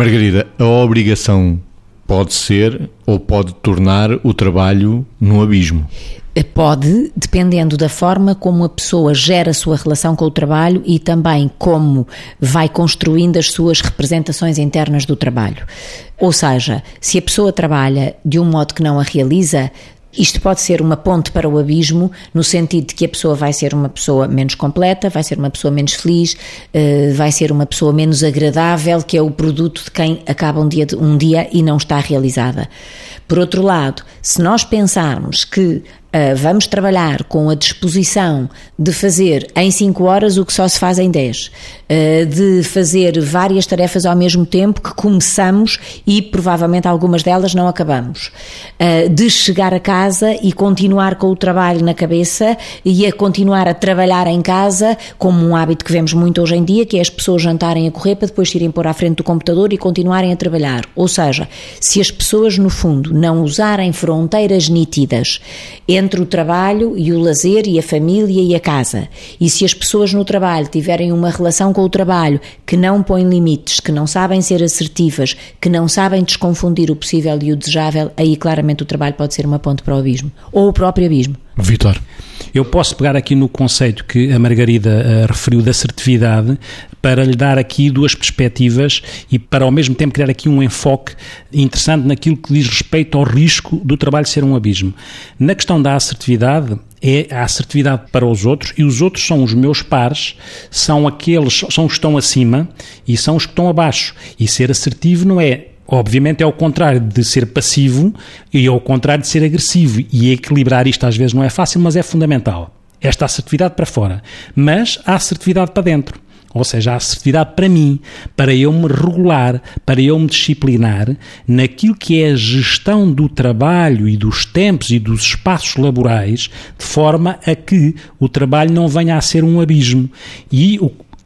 Margarida, a obrigação pode ser ou pode tornar o trabalho num abismo? Pode, dependendo da forma como a pessoa gera a sua relação com o trabalho e também como vai construindo as suas representações internas do trabalho. Ou seja, se a pessoa trabalha de um modo que não a realiza, isto pode ser uma ponte para o abismo, no sentido de que a pessoa vai ser uma pessoa menos completa, vai ser uma pessoa menos feliz, eh, vai ser uma pessoa menos agradável, que é o produto de quem acaba um dia, um dia e não está realizada. Por outro lado, se nós pensarmos que Uh, vamos trabalhar com a disposição de fazer em 5 horas o que só se faz em 10, uh, ah, de fazer várias tarefas ao mesmo tempo que começamos e provavelmente algumas delas não acabamos, uh, de chegar a casa e continuar com o trabalho na cabeça e a continuar a trabalhar em casa, como um hábito que vemos muito hoje em dia, que é as pessoas jantarem a correr para depois irem pôr à frente do computador e continuarem a trabalhar. Ou seja, se as pessoas, no fundo, não usarem fronteiras nítidas entre o trabalho e o lazer e a família e a casa. E se as pessoas no trabalho tiverem uma relação com o trabalho que não põe limites, que não sabem ser assertivas, que não sabem desconfundir o possível e o desejável, aí claramente o trabalho pode ser uma ponte para o abismo. Ou o próprio abismo. Vitor. Eu posso pegar aqui no conceito que a Margarida uh, referiu da assertividade para lhe dar aqui duas perspectivas e para ao mesmo tempo criar aqui um enfoque interessante naquilo que diz respeito ao risco do trabalho ser um abismo. Na questão da assertividade, é a assertividade para os outros e os outros são os meus pares, são aqueles, são os que estão acima e são os que estão abaixo. E ser assertivo não é Obviamente é ao contrário de ser passivo e ao contrário de ser agressivo. E equilibrar isto às vezes não é fácil, mas é fundamental. Esta assertividade para fora. Mas a assertividade para dentro. Ou seja, a assertividade para mim, para eu me regular, para eu me disciplinar naquilo que é a gestão do trabalho e dos tempos e dos espaços laborais, de forma a que o trabalho não venha a ser um abismo. E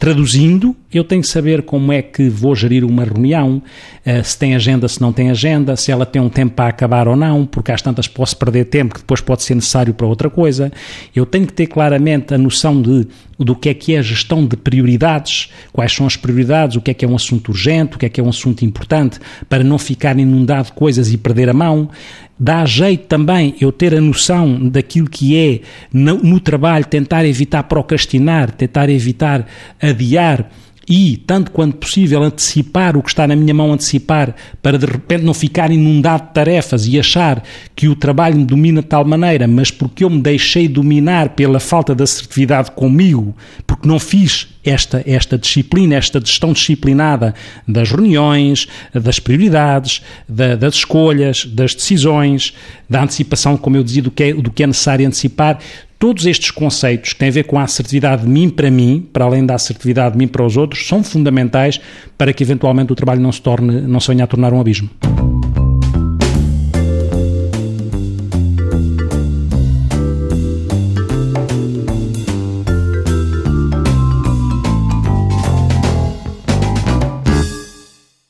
Traduzindo, eu tenho que saber como é que vou gerir uma reunião, uh, se tem agenda, se não tem agenda, se ela tem um tempo para acabar ou não, porque às tantas posso perder tempo que depois pode ser necessário para outra coisa. Eu tenho que ter claramente a noção de do que é que é a gestão de prioridades, quais são as prioridades, o que é que é um assunto urgente, o que é que é um assunto importante, para não ficar inundado de coisas e perder a mão. Dá jeito também eu ter a noção daquilo que é no, no trabalho, tentar evitar procrastinar, tentar evitar adiar e, tanto quanto possível, antecipar o que está na minha mão antecipar, para de repente não ficar inundado de tarefas e achar que o trabalho me domina de tal maneira, mas porque eu me deixei dominar pela falta de assertividade comigo, porque não fiz esta, esta disciplina, esta gestão disciplinada das reuniões, das prioridades, da, das escolhas, das decisões, da antecipação, como eu dizia, do que é, do que é necessário antecipar, Todos estes conceitos que têm a ver com a assertividade de mim para mim, para além da assertividade de mim para os outros, são fundamentais para que eventualmente o trabalho não se torne, não se venha a tornar um abismo.